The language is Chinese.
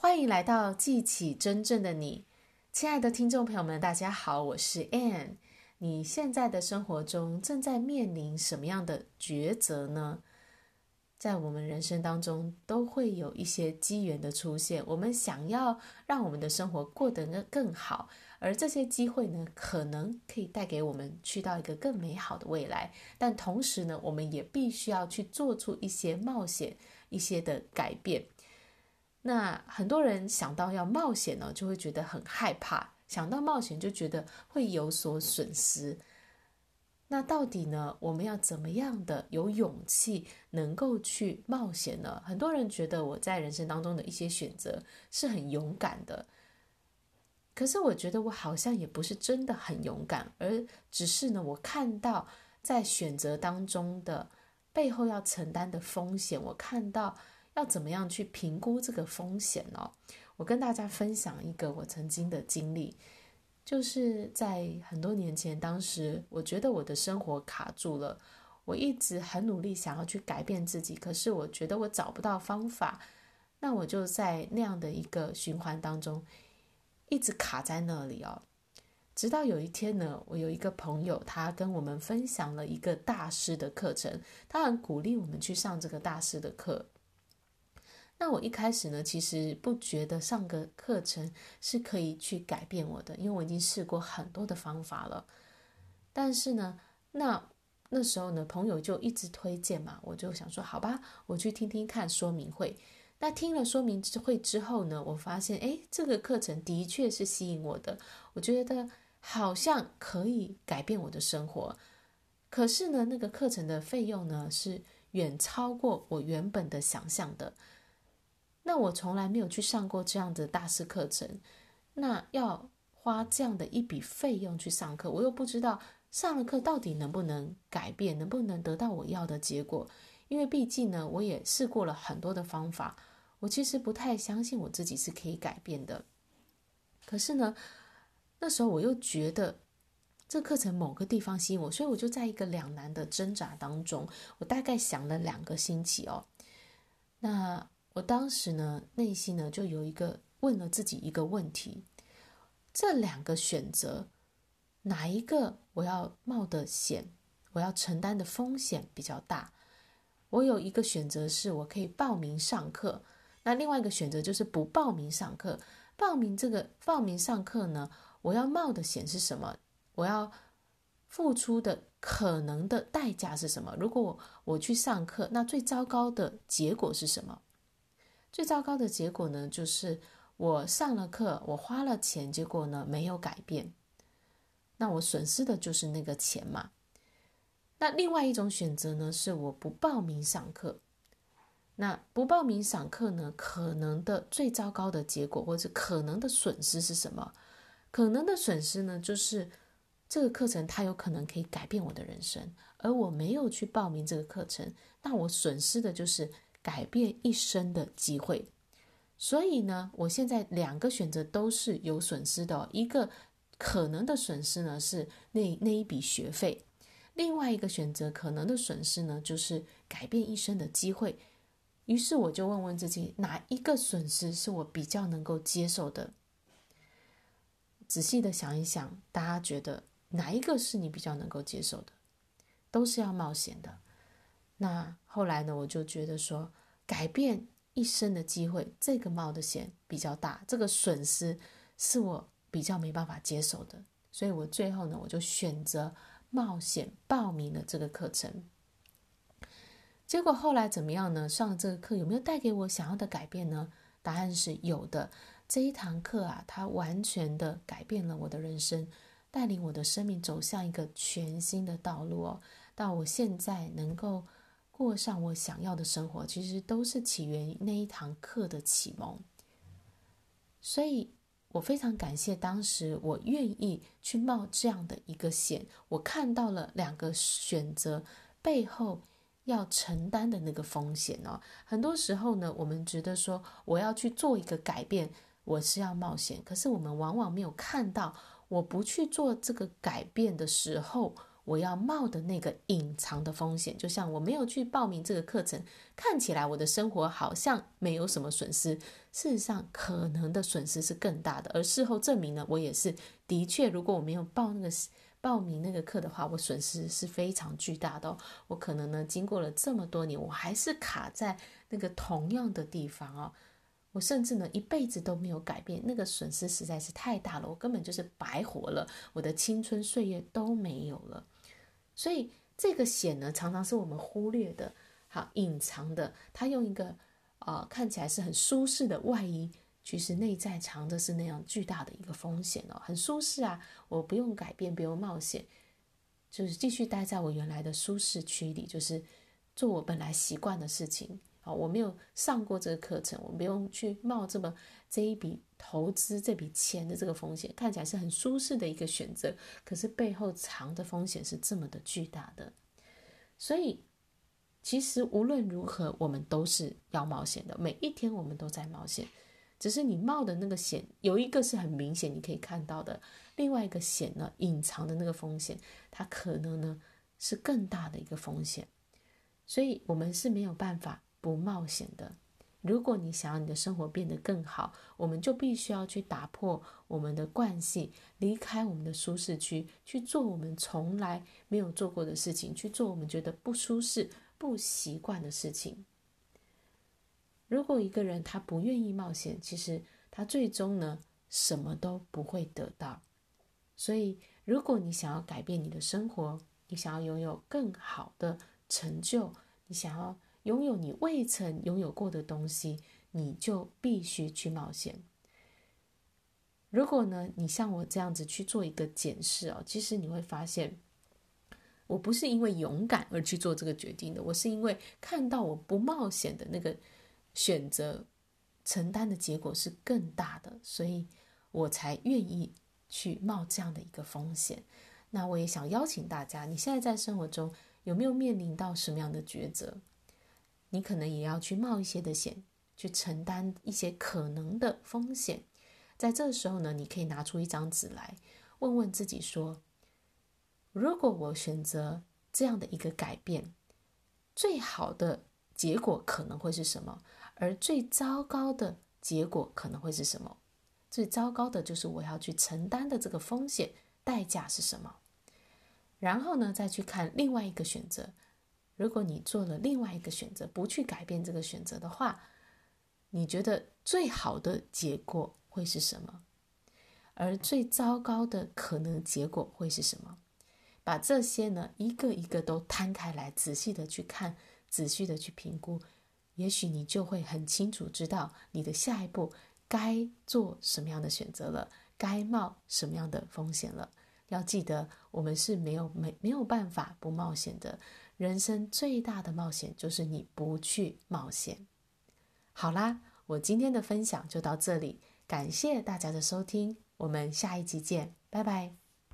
欢迎来到记起真正的你，亲爱的听众朋友们，大家好，我是 Ann。你现在的生活中正在面临什么样的抉择呢？在我们人生当中，都会有一些机缘的出现。我们想要让我们的生活过得更更好，而这些机会呢，可能可以带给我们去到一个更美好的未来。但同时呢，我们也必须要去做出一些冒险、一些的改变。那很多人想到要冒险呢，就会觉得很害怕；想到冒险，就觉得会有所损失。那到底呢？我们要怎么样的有勇气能够去冒险呢？很多人觉得我在人生当中的一些选择是很勇敢的，可是我觉得我好像也不是真的很勇敢，而只是呢，我看到在选择当中的背后要承担的风险，我看到要怎么样去评估这个风险哦。我跟大家分享一个我曾经的经历。就是在很多年前，当时我觉得我的生活卡住了，我一直很努力想要去改变自己，可是我觉得我找不到方法，那我就在那样的一个循环当中，一直卡在那里哦。直到有一天呢，我有一个朋友，他跟我们分享了一个大师的课程，他很鼓励我们去上这个大师的课。那我一开始呢，其实不觉得上个课程是可以去改变我的，因为我已经试过很多的方法了。但是呢，那那时候呢，朋友就一直推荐嘛，我就想说，好吧，我去听听看说明会。那听了说明会之后呢，我发现，诶，这个课程的确是吸引我的，我觉得好像可以改变我的生活。可是呢，那个课程的费用呢，是远超过我原本的想象的。那我从来没有去上过这样的大师课程，那要花这样的一笔费用去上课，我又不知道上了课到底能不能改变，能不能得到我要的结果。因为毕竟呢，我也试过了很多的方法，我其实不太相信我自己是可以改变的。可是呢，那时候我又觉得这课程某个地方吸引我，所以我就在一个两难的挣扎当中，我大概想了两个星期哦，那。我当时呢，内心呢就有一个问了自己一个问题：这两个选择，哪一个我要冒的险，我要承担的风险比较大？我有一个选择是我可以报名上课，那另外一个选择就是不报名上课。报名这个报名上课呢，我要冒的险是什么？我要付出的可能的代价是什么？如果我，我去上课，那最糟糕的结果是什么？最糟糕的结果呢，就是我上了课，我花了钱，结果呢没有改变，那我损失的就是那个钱嘛。那另外一种选择呢，是我不报名上课。那不报名上课呢，可能的最糟糕的结果，或者可能的损失是什么？可能的损失呢，就是这个课程它有可能可以改变我的人生，而我没有去报名这个课程，那我损失的就是。改变一生的机会，所以呢，我现在两个选择都是有损失的。一个可能的损失呢是那那一笔学费，另外一个选择可能的损失呢就是改变一生的机会。于是我就问问自己，哪一个损失是我比较能够接受的？仔细的想一想，大家觉得哪一个是你比较能够接受的？都是要冒险的。那后来呢，我就觉得说，改变一生的机会，这个冒的险比较大，这个损失是我比较没办法接受的，所以我最后呢，我就选择冒险报名了这个课程。结果后来怎么样呢？上这个课有没有带给我想要的改变呢？答案是有的。这一堂课啊，它完全的改变了我的人生，带领我的生命走向一个全新的道路哦。到我现在能够。过上我想要的生活，其实都是起源于那一堂课的启蒙。所以我非常感谢当时我愿意去冒这样的一个险。我看到了两个选择背后要承担的那个风险哦。很多时候呢，我们觉得说我要去做一个改变，我是要冒险。可是我们往往没有看到，我不去做这个改变的时候，我要冒的那个隐藏的风险。就像我没有去报名这个课程，看起来我的生活好像没有什么损失，事实上可能的损失是更大的。而事后证明呢，我也是的确，如果我没有报那个报名那个课的话，我损失是非常巨大的。我可能呢，经过了这么多年，我还是卡在那个同样的地方哦。我甚至呢，一辈子都没有改变，那个损失实在是太大了，我根本就是白活了，我的青春岁月都没有了。所以这个险呢，常常是我们忽略的，好隐藏的。他用一个啊、看起来是很舒适的外衣，其实内在藏的是那样巨大的一个风险哦。很舒适啊，我不用改变，不用冒险，就是继续待在我原来的舒适区里，就是做我本来习惯的事情。我没有上过这个课程，我不用去冒这么这一笔投资这笔钱的这个风险，看起来是很舒适的一个选择，可是背后藏的风险是这么的巨大的。所以，其实无论如何，我们都是要冒险的，每一天我们都在冒险，只是你冒的那个险，有一个是很明显你可以看到的，另外一个险呢，隐藏的那个风险，它可能呢是更大的一个风险，所以我们是没有办法。不冒险的。如果你想要你的生活变得更好，我们就必须要去打破我们的惯性，离开我们的舒适区，去做我们从来没有做过的事情，去做我们觉得不舒适、不习惯的事情。如果一个人他不愿意冒险，其实他最终呢，什么都不会得到。所以，如果你想要改变你的生活，你想要拥有更好的成就，你想要。拥有你未曾拥有过的东西，你就必须去冒险。如果呢，你像我这样子去做一个检视哦，其实你会发现，我不是因为勇敢而去做这个决定的，我是因为看到我不冒险的那个选择，承担的结果是更大的，所以我才愿意去冒这样的一个风险。那我也想邀请大家，你现在在生活中有没有面临到什么样的抉择？你可能也要去冒一些的险，去承担一些可能的风险。在这时候呢，你可以拿出一张纸来，问问自己说：如果我选择这样的一个改变，最好的结果可能会是什么？而最糟糕的结果可能会是什么？最糟糕的就是我要去承担的这个风险代价是什么？然后呢，再去看另外一个选择。如果你做了另外一个选择，不去改变这个选择的话，你觉得最好的结果会是什么？而最糟糕的可能结果会是什么？把这些呢，一个一个都摊开来，仔细的去看，仔细的去评估，也许你就会很清楚知道你的下一步该做什么样的选择了，该冒什么样的风险了。要记得，我们是没有没没有办法不冒险的。人生最大的冒险就是你不去冒险。好啦，我今天的分享就到这里，感谢大家的收听，我们下一集见，拜拜。